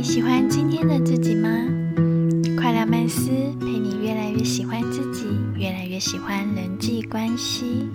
你喜欢今天的自己吗？快乐曼斯陪你越来越喜欢自己，越来越喜欢人际关系。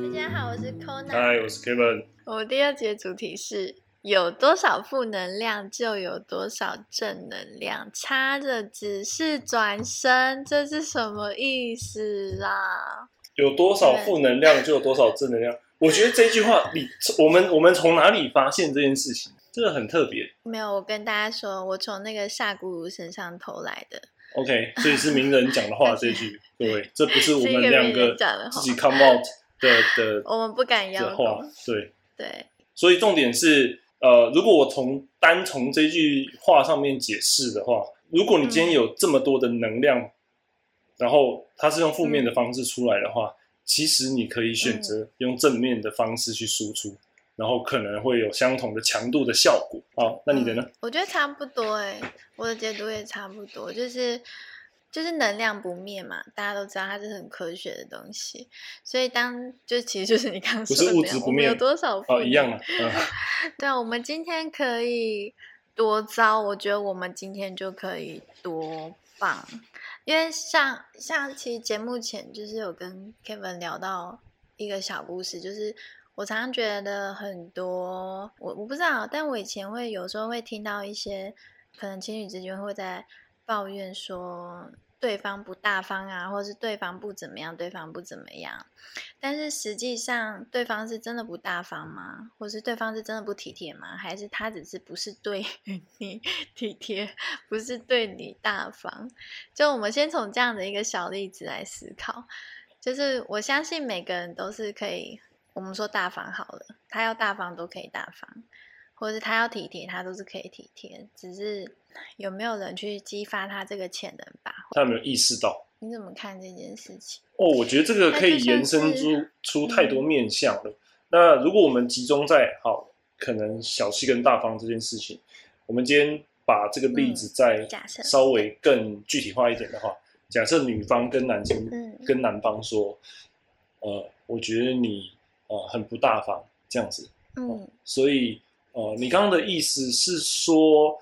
大家好，我是 Kona。嗨，我是 Kevin。我们第二节主题是有多少负能量就有多少正能量，差的只是转身，这是什么意思啦？有多少负能量就有多少正能量。我觉得这句话，你我们我们从哪里发现这件事情？这个很特别。没有，我跟大家说，我从那个萨古鲁身上偷来的。OK，所以是名人讲的话，这句 各位，这不是我们两个自己 come out 的的我们不敢要的话。。对，对，所以重点是，呃，如果我从单从这句话上面解释的话，如果你今天有这么多的能量，然后它是用负面的方式出来的话，其实你可以选择用正面的方式去输出，然后可能会有相同的强度的效果。好，那你的呢？嗯我觉得差不多哎、我的解读也差不多，就是就是能量不灭嘛，大家都知道它是很科学的东西，所以当就其实就是你刚说的那样，物质不灭。我们有多少负哦，一样啊，嗯，对啊，我们今天可以多糟，我觉得我们今天就可以多棒，因为像像其实节目前就是有跟 Kevin 聊到一个小故事，就是我常常觉得很多我我不知道，但我以前会有时候会听到一些可能情侣之间会在抱怨说。对方不大方啊，或是对方不怎么样，对方不怎么样，但是实际上，对方是真的不大方吗？或是对方是真的不体贴吗？还是他只是不是对 你体贴，不是对你大方？就我们先从这样的一个小例子来思考，就是我相信每个人都是可以，我们说大方好了，他要大方都可以大方，或者是他要体贴，他都是可以体贴，只是有没有人去激发他这个潜能吧？他有没有意识到？你怎么看这件事情？哦，我觉得这个可以延伸出出太多面向了。那如果我们集中在好可能小气跟大方这件事情，我们今天把这个例子再假设稍微更具体化一点的话，假设女方跟男生、嗯跟男方说，呃，我觉得你呃很不大方这样子，嗯所以呃，你刚刚的意思是说，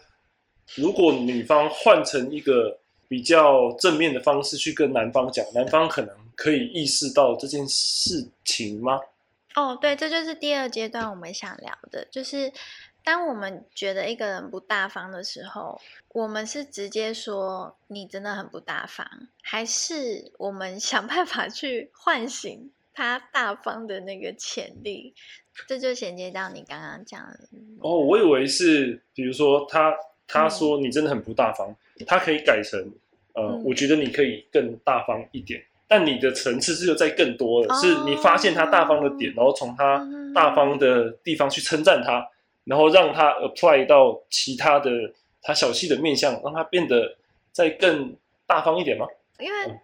如果女方换成一个比较正面的方式去跟男方讲，男方可能可以意识到这件事情吗？哦，对，这就是第二阶段我们想聊的，就是当我们觉得一个人不大方的时候，我们是直接说你真的很不大方，还是我们想办法去唤醒他大方的那个潜力？这就衔接到你刚刚讲的，哦，我以为是，比如说他他嗯说你真的很不大方，他可以改成呃，嗯我觉得你可以更大方一点。但你的层次是又在更多的，哦是你发现他大方的点，然后从他大方的地方去称赞他，然后让他 apply 到其他的他小气的面相，让他变得再更大方一点吗？因为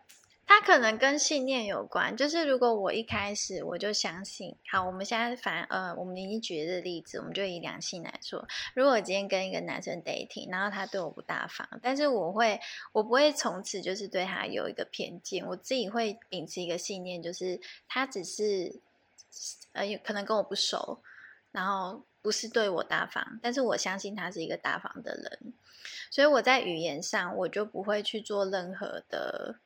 它可能跟信念有关，就是如果我一开始我就相信，好，我们现在反呃，我们已经举的例子，我们就以两性来说，如果我今天跟一个男生 dating，然后他对我不大方，但是我会，我不会从此就是对他有一个偏见，我自己会秉持一个信念，就是他只是呃，有可能跟我不熟，然后不是对我大方，但是我相信他是一个大方的人，所以我在语言上我就不会去做任何的，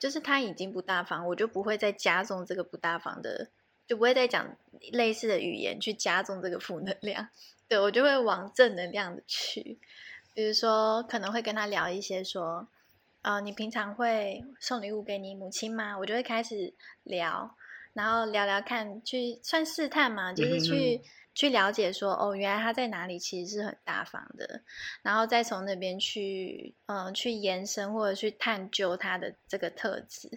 就是他已经不大方，我就不会再加重这个不大方的，就不会再讲类似的语言去加重这个负能量，对我就会往正能量的去，比如说可能会跟他聊一些说，呃，你平常会送礼物给你母亲吗？我就会开始聊，然后聊聊看，去算试探嘛，就是去。嗯去了解说，哦，原来他在哪里其实是很大方的，然后再从那边去，嗯、去延伸或者去探究他的这个特质。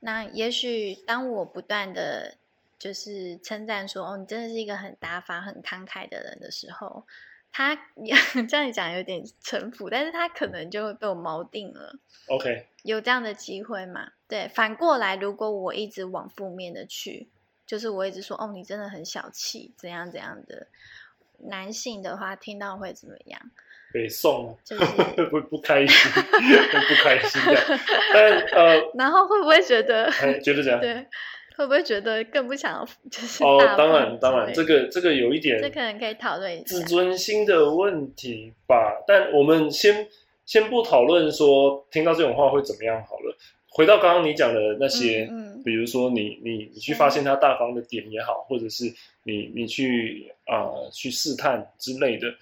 那也许当我不断的就是称赞说，哦，你真的是一个很大方、很慷慨的人的时候，他 这样讲有点城府，但是他可能就会被我锚定了。OK，有这样的机会嘛？对，反过来，如果我一直往负面的去，就是我一直说哦，你真的很小气，怎样怎样的，男性的话听到会怎么样？北宋就是 不不开心，不开心的。但呃，然后会不会觉得，哎，觉得怎样？对，会不会觉得更不想要就是哦，当然，当然，这个这个有一点这可能可以讨论一下自。尊心的问题吧。但我们先先不讨论说听到这种话会怎么样好了。回到刚刚你讲的那些，嗯嗯比如说你你你去发现他大方的点也好，或者是你你去啊、呃去试探之类的，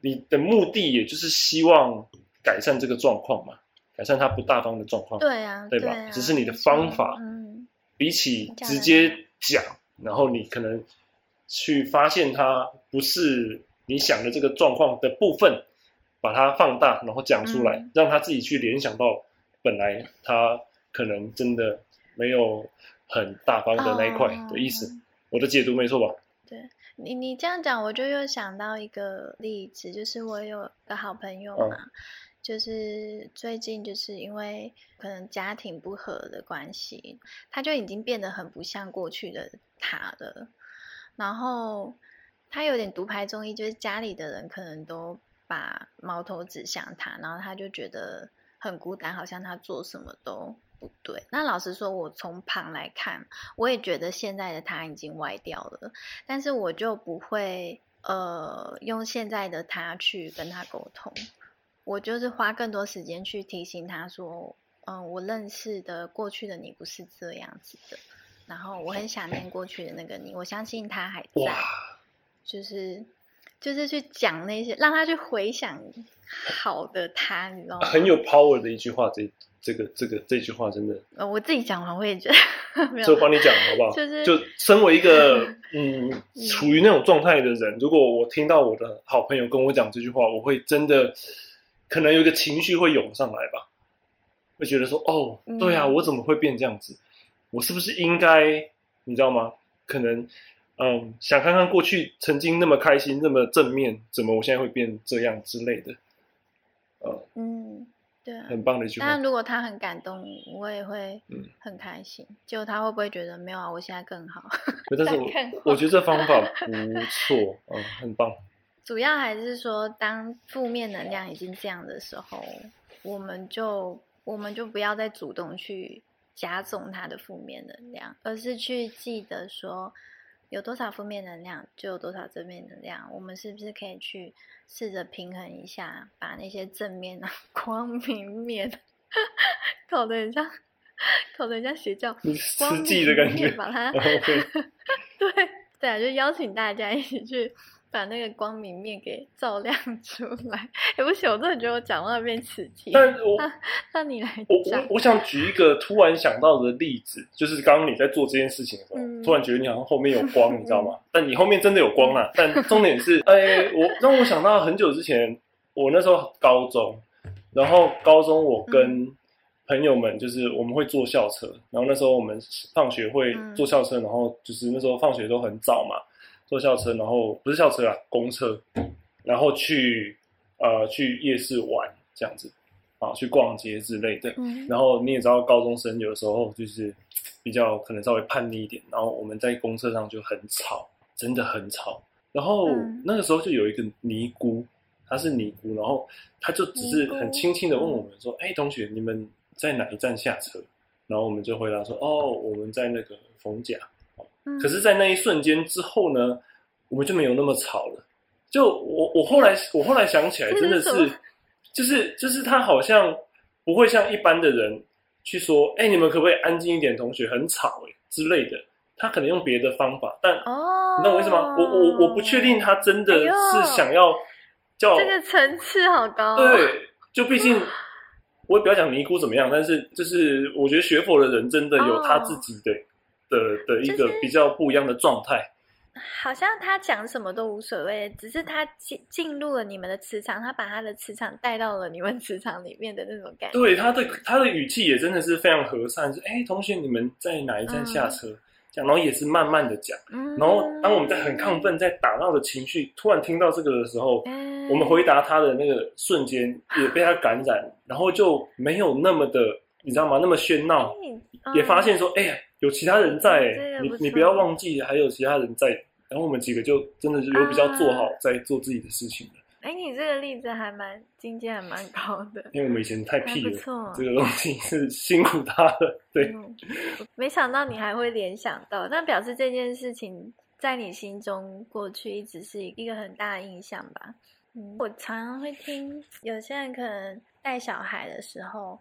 你的目的也就是希望改善这个状况嘛，改善他不大方的状况。对啊，对吧啊只是你的方法嗯，比起直接讲，然后你可能去发现他不是你想的这个状况的部分，把它放大，然后讲出来，嗯让他自己去联想到本来他可能真的没有很大方的那一块的意思。哦我的解读没错吧？对你你这样讲，我就又想到一个例子，就是我有个好朋友嗯嘛，就是最近就是因为可能家庭不和的关系，他就已经变得很不像过去的他了。然后他有点独排众议，就是家里的人可能都把矛头指向他，然后他就觉得很孤单，好像他做什么都不对。那老实说，我从旁来看，我也觉得现在的他已经歪掉了，但是我就不会呃用现在的他去跟他沟通，我就是花更多时间去提醒他说，嗯、我认识的过去的你不是这样子的，然后我很想念过去的那个你，我相信他还在，，就是就是去讲那些，让他去回想好的他，你知道吗？很有 power 的一句话，这这个这个这句话真的，呃，我自己讲完我也觉得 没有所以我帮你讲好不好？就是就身为一个 嗯处于那种状态的人，如果我听到我的好朋友跟我讲这句话，我会真的可能有一个情绪会涌上来吧，会觉得说哦，嗯对啊，我怎么会变这样子？我是不是应该你知道吗？可能嗯想看看过去曾经那么开心那么正面，怎么我现在会变这样之类的，呃，嗯，对啊。很棒的一句话当然，。如果他很感动，我也会嗯很开心。结果他会不会觉得没有啊？我现在更好？但是我我觉得这方法不错，嗯，很棒。主要还是说，当负面能量已经这样的时候，我们就我们就不要再主动去加重他的负面能量，而是去记得说，有多少负面能量就有多少正面能量。我们是不是可以去试着平衡一下，把那些正面的 光明面，搞得很像，搞得很像邪教，你光实际的感觉明面，把它 对对啊，就邀请大家一起去把那个光明面给照亮 出来。哎，不行，我真的觉得我讲话变刺激。但我那那你来我讲我，我想举一个突然想到的例子，就是刚刚你在做这件事情的时候，嗯突然觉得你好像后面有光，你知道吗？但你后面真的有光啊。但重点是，哎，我让我想到很久之前，我那时候高中，然后高中我跟朋友们就是我们会坐校车，然后那时候我们放学会嗯坐校车，然后就是那时候放学都很早嘛，坐校车，然后不是校车啊，公车，然后去呃去夜市玩这样子啊，去逛街之类的。嗯然后你也知道，高中生有的时候就是比较可能稍微叛逆一点，然后我们在公车上就很吵，真的很吵。然后嗯那个时候就有一个尼姑，她是尼姑，然后她就只是很轻轻的问我们说：“哎、同学，你们在哪一站下车？”然后我们就回答说：“哦，我们在那个逢甲。”嗯可是，在那一瞬间之后呢，我们就没有那么吵了。就我我后来我后来想起来，真的是，就是就是他好像不会像一般的人去说，哎、你们可不可以安静一点，同学很吵哎、之类的。他可能用别的方法，但哦，你懂我意思吗？我我我不确定他真的是想要叫、这个层次好高、哦。对，就毕竟我也不要讲尼姑怎么样，但是就是我觉得学佛的人真的有他自己的、的的一个比较不一样的状态。好像他讲什么都无所谓，只是他进进入了你们的磁场，他把他的磁场带到了你们磁场里面的那种感觉。对他的他的语气也真的是非常和善，是哎，同学你们在哪一站下车？这样，然后也是慢慢的讲。嗯，然后当我们在很亢奋、在打闹的情绪，突然听到这个的时候，嗯，我们回答他的那个瞬间也被他感染，然后就没有那么的，你知道吗？那么喧闹，哎也发现说，哎呀，有其他人在、你你不要忘记还有其他人在。然后我们几个就真的是有比较做好，在做自己的事情了。哎，你这个例子还蛮境界还蛮高的，因为我们以前太屁了，错，这个东西是辛苦他了。对，没想到你还会联想到，那表示这件事情在你心中过去一直是一个很大的印象吧？嗯，我常常会听有些人可能带小孩的时候，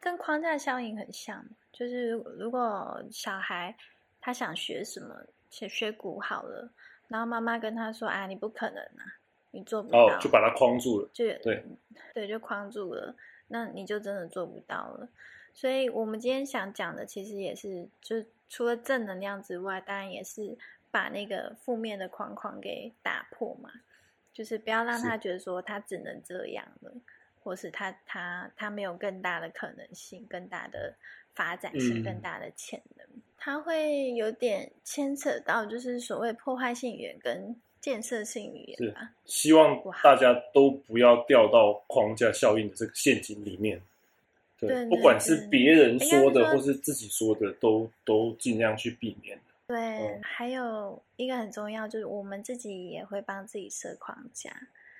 跟框架效应很像，就是如果小孩他想学什么，学学鼓好了，然后妈妈跟他说：“啊，你不可能啊。”你做不到，就把他框住了。就对对，就框住了，那你就真的做不到了。所以，我们今天想讲的，其实也是，就除了正能量之外，当然也是把那个负面的框框给打破嘛。就是不要让他觉得说他只能这样了，或是他他他没有更大的可能性、更大的发展性、更大的潜能。他会有点牵扯到，就是所谓破坏性语言跟。建设性语言吧希望大家都不要掉到框架效应的这个陷阱里面。对，不管是别人说的或是自己说的，都都尽量去避免。对，还有一个很重要，就是我们自己也会帮自己设框架，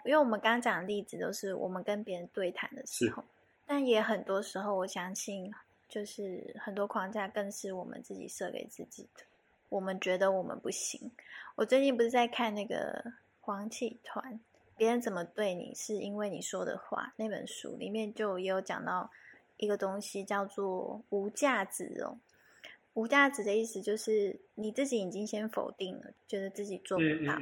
因为我们刚刚讲的例子都是我们跟别人对谈的时候，但也很多时候，我相信就是很多框架更是我们自己设给自己的。我们觉得我们不行。我最近不是在看那个《黄启团》，别人怎么对你，是因为你说的话。那本书里面就也有讲到一个东西，叫做无价值哦。无价值的意思就是你自己已经先否定了，觉得自己做不到，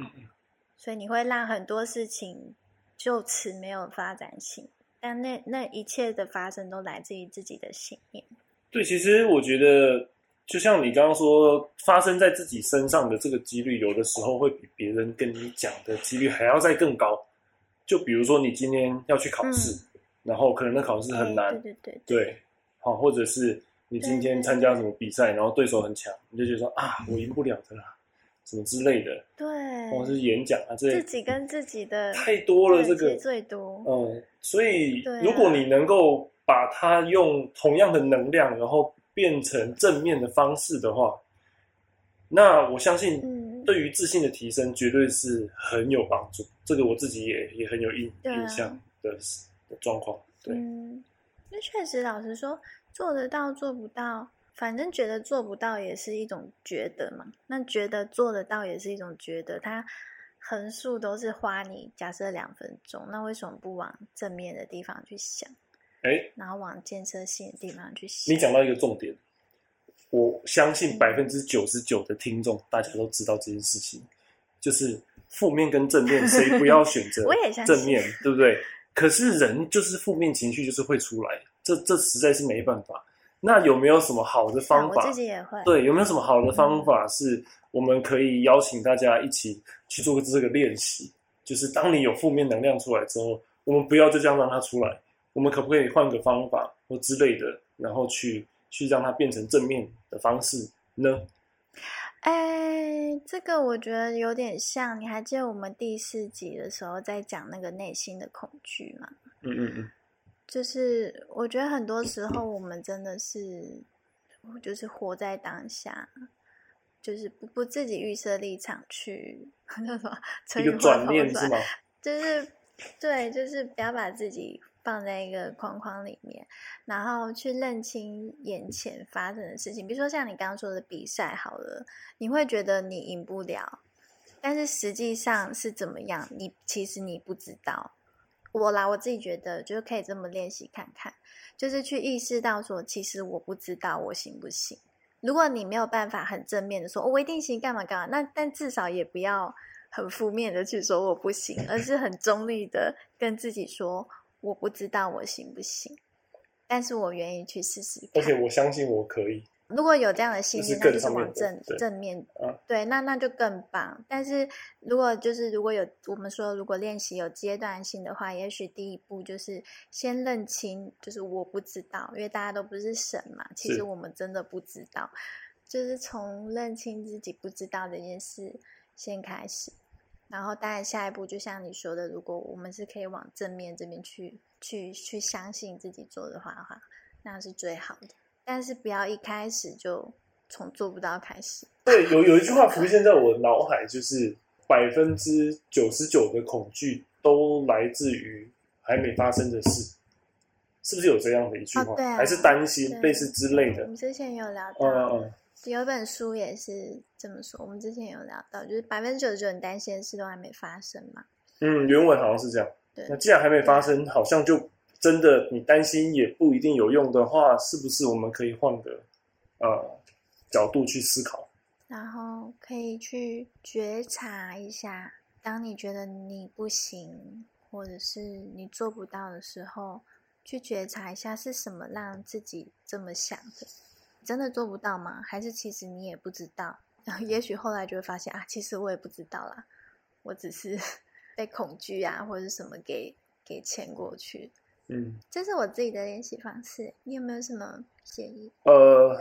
所以你会让很多事情就此没有发展性。但那那一切的发生都来自于自己的信念。对，其实我觉得。就像你刚刚说，发生在自己身上的这个几率，有的时候会比别人跟你讲的几率还要再更高。就比如说，你今天要去考试，然后可能那考试很难，对对对，对，好，或者是你今天参加什么比赛，然后对手很强，你就觉得说啊，我赢不了的啦，什么之类的，对，或者是演讲啊，这自己跟自己的太多了，这个最多，嗯，所以如果你能够把它用同样的能量，然后变成正面的方式的话，那我相信，对于自信的提升绝对是很有帮助。这个我自己也也很有印印象的的状况。对，那确实，老实说，做得到做不到，反正觉得做不到也是一种觉得嘛。那觉得做得到也是一种觉得，它横竖都是花你假设两分钟，那为什么不往正面的地方去想？哎，然后往建设性的地方去想。你讲到一个重点，我相信百分之九十九的听众大家都知道这件事情，就是负面跟正面，谁不要选择 正面，对不对？可是人就是负面情绪就是会出来，这这实在是没办法。那有没有什么好的方法？我自己也会。对，有没有什么好的方法是我们可以邀请大家一起去做这个练习？就是当你有负面能量出来之后，我们不要就这样让它出来。我们可不可以换个方法或之类的，然后去去让它变成正面的方式呢？哎，这个我觉得有点像。你还记得我们第四集的时候在讲那个内心的恐惧吗？嗯嗯嗯。就是我觉得很多时候我们真的是，就是活在当下，就是不不自己预设立场去 那什么，一个转念是吗？就是对，就是不要把自己。放在一个框框里面，然后去认清眼前发生的事情。比如说像你刚刚说的比赛，好了，你会觉得你赢不了，但是实际上是怎么样？你其实你不知道。我啦，我自己觉得就是可以这么练习看看，就是去意识到说，其实我不知道我行不行。如果你没有办法很正面的说，我一定行，干嘛干嘛？那但至少也不要很负面的去说我不行，而是很中立的跟自己说。我不知道我行不行，但是我愿意去试试。而且我相信我可以。如果有这样的信念，那就是往正正面。对，那那就更棒。但是如果就是如果有我们说，如果练习有阶段性的话，也许第一步就是先认清，就是我不知道，因为大家都不是神嘛。其实我们真的不知道，就是从认清自己不知道这件事先开始。然后，当然，下一步就像你说的，如果我们是可以往正面这边去、去、去相信自己做的话的话，那是最好的。但是不要一开始就从做不到开始。对，有有一句话浮现在我脑海，就是百分之九十九的恐惧都来自于还没发生的事，是不是有这样的一句话？哦对啊还是担心对类似之类的我？们之前有聊嗯到，嗯有一本书也是这么说。我们之前有聊到，就是百分之九十九你担心的事都还没发生嘛。嗯，原文好像是这样。对那既然还没发生，好像就真的你担心也不一定有用的话，是不是我们可以换个呃角度去思考？然后可以去觉察一下，当你觉得你不行，或者是你做不到的时候，去觉察一下是什么让自己这么想的。真的做不到吗？还是其实你也不知道？然 后也许后来就会发现啊，其实我也不知道啦，我只是 被恐惧啊或者是什么给给牵过去。嗯，这是我自己的练习方式，你有没有什么建议？呃，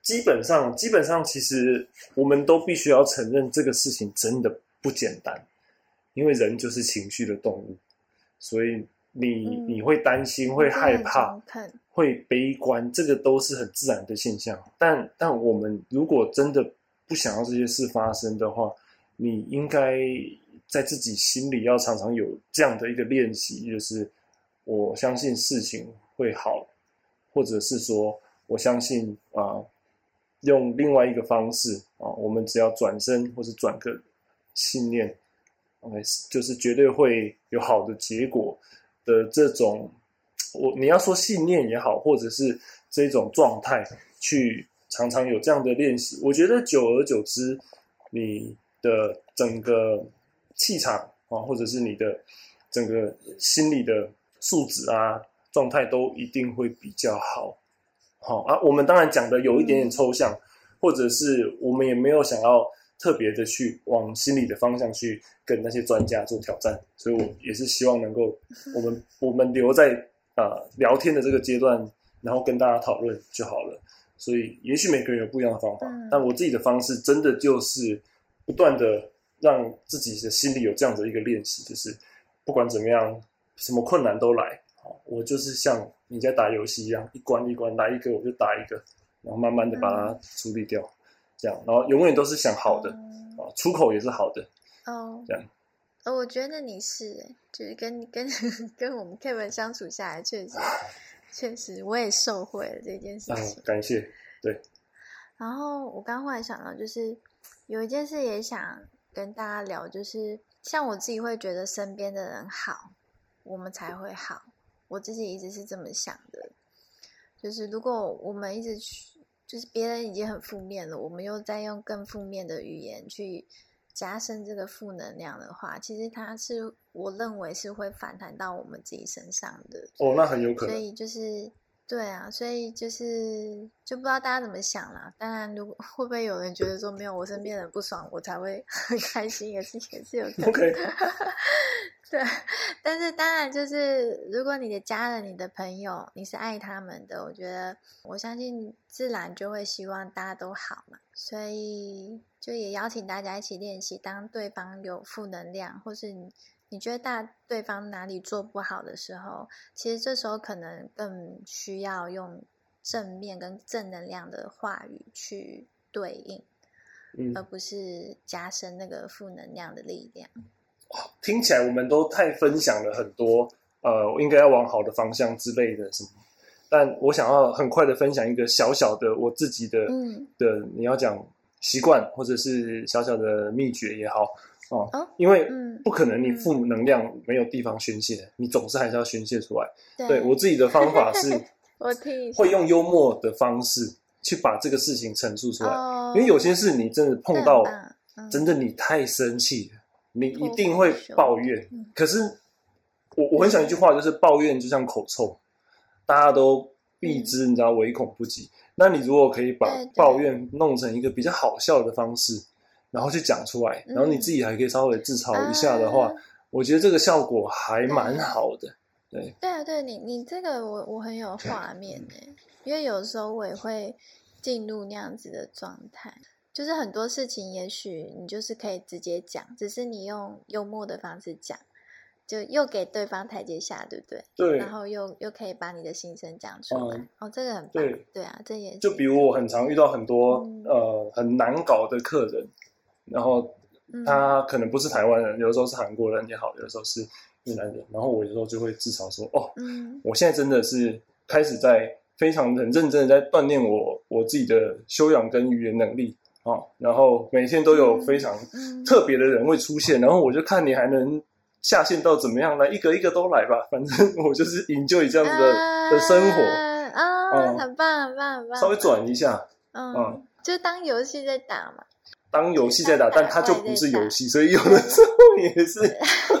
基本上基本上，其实我们都必须要承认这个事情真的不简单，因为人就是情绪的动物，所以你、嗯你会担心，会害怕，会悲观，这个都是很自然的现象。但但我们如果真的不想要这些事发生的话，你应该在自己心里要常常有这样的一个练习，就是我相信事情会好，或者是说我相信啊、用另外一个方式啊、我们只要转身或是转个信念，OK，就是绝对会有好的结果的这种。我你要说信念也好，或者是这种状态，去常常有这样的练习，我觉得久而久之，你的整个气场啊，或者是你的整个心理的素质啊状态，都一定会比较好。好啊，我们当然讲的有一点点抽象，或者是我们也没有想要特别的去往心理的方向去跟那些专家做挑战，所以我也是希望能够 我们我们留在呃聊天的这个阶段，然后跟大家讨论就好了。所以也许每个人有不一样的方法，嗯但我自己的方式真的就是不断的让自己的心里有这样的一个练习，就是不管怎么样，什么困难都来，好，我就是像你在打游戏一样，一关一关来一个我就打一个，然后慢慢的把它处理掉，这样，然后永远都是想好的嗯啊，出口也是好的，哦，这样。呃，我觉得你是欸，就是跟跟 跟我们 Kevin 相处下来，确实 确实我也受惠了这件事啊情。，感谢，对然后我刚忽然想到，就是有一件事也想跟大家聊，就是像我自己会觉得身边的人好，我们才会好。我自己一直是这么想的，就是如果我们一直去，就是别人已经很负面了，我们又在用更负面的语言去加深这个负能量的话，其实它是我认为是会反弹到我们自己身上的。哦，那很有可能，所以就是对啊，所以就是就不知道大家怎么想啦。当然，如果 会不会有人觉得说没有我身边人不爽，我才会 很开心，也是也是有可能。OK 对，但是当然就是如果你的家人、你的朋友，你是爱他们的，我觉得我相信自然就会希望大家都好嘛。所以就也邀请大家一起练习，当对方有负能量，或是你你觉得大对方哪里做不好的时候，其实这时候可能更需要用正面跟正能量的话语去对应，嗯而，不是加深那个负能量的力量。听起来我们都太分享了很多，呃，应该要往好的方向之类的什么。但我想要很快的分享一个小小的我自己的、嗯，的，你要讲习惯或者是小小的秘诀也好哦，哦因为嗯。不可能你嗯负能量没有地方宣泄，你总是还是要宣泄出来。对。对我自己的方法 是我听会用幽默的方式去把这个事情陈述出来，哦，因为有些事你真的碰到真的你太生气了，你一定会抱怨。嗯。可是我我很想一句话，就是抱怨就像口臭，大家都避之，你知道，唯恐不及。那你如果可以把抱怨弄成一个比较好笑的方式，然后去讲出来，嗯然后你自己还可以稍微自嘲一下的话，啊。我觉得这个效果还蛮好的。对，对啊，对你你这个我我很有画面呢，因为有时候我也会进入那样子的状态，就是很多事情也许你就是可以直接讲，只是你用幽默的方式讲，就又给对方台阶下，对不对？对然，后又又可以把你的心声讲出来，嗯哦，这个很棒，对对啊，这也是就比如我很常遇到很多嗯呃很难搞的客人，然后嗯他可能不是台湾人，有的时候是韩国人也好，有的时候是越南人，然后我有时候就会自嘲说，哦，嗯我现在真的是开始在非常很认真的在锻炼我我自己的修养跟语言能力哦，然后每天都有非常嗯，特别的人会出现，然后我就看你还能下线到怎么样，来一个一个都来吧，反正我就是 enjoy 这样子的、的生活，啊，嗯。很棒很棒很棒，稍微转一下，嗯嗯，就当游戏在打嘛，当游戏在打，但它就不是游戏，所以有的时候也是，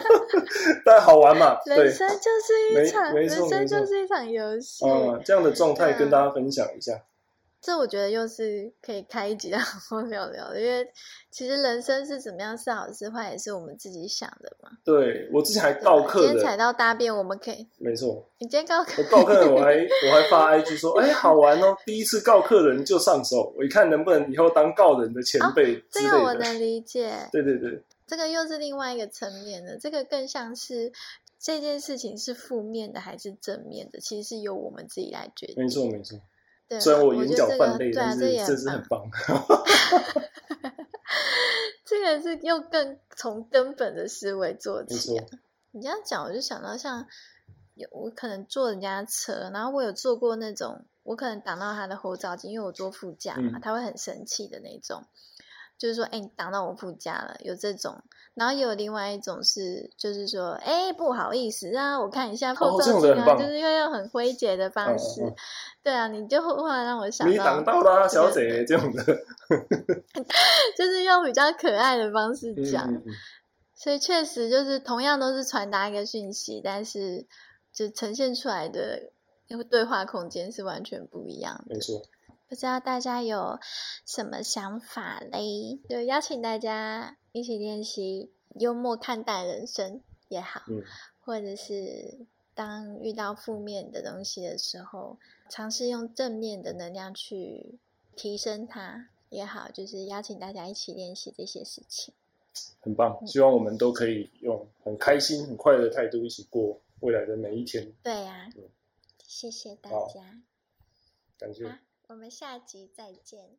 但好玩嘛，对。人，生就是一没场，没人生就是一场游戏。嗯，这样的状态跟大家分享一下，这我觉得又是可以开一集来好好聊聊的，因为其实人生是怎么样是好是坏，也是我们自己想的嘛。对我之前还对告客今天踩，到大便，我们可以，没错，你今天告客我，告客人，我还我还发 IG 说，哎，好玩哦！第一次告客人就上手，我一看能不能以后当告人的前辈之这。个我能理解。对对对，这个又是另外一个层面的，这个更像是这件事情是负面的还是正面的，其实是由我们自己来决定。没错没错。对，虽然我眼角泛泪，个对啊，但这也是这是很棒。棒。这个是又更从根本的思维做起、啊。你这样讲，我就想到像有我可能坐人家的车，然后我有坐过那种，我可能挡到他的后照镜，因为我坐副驾嘛，嗯他会很生气的那种。就是说，哎、你挡到我副驾了，有这种，然后也有另外一种是，就是说，哎、不好意思啊，我看一下后哦这照镜啊，就是要用很诙谐的方嗯式，嗯 对啊，你就忽然让我想到你到，挡到啦，小这个姐，这种的。就是用比较可爱的方式嗯讲，所以确实就是同样都是传达一个讯息，但是就呈现出来的那个对话空间是完全不一样的。没错。不知道大家有什么想法嘞？就邀请大家一起练习幽默看待人生也好，嗯，或者是当遇到负面的东西的时候，尝试用正面的能量去提升它也好，就是邀请大家一起练习这些事情。很棒。希望我们都可以用很开心、很快乐的态度一起过未来的每一天。对呀、嗯谢谢大家，感谢。好我们下集再见。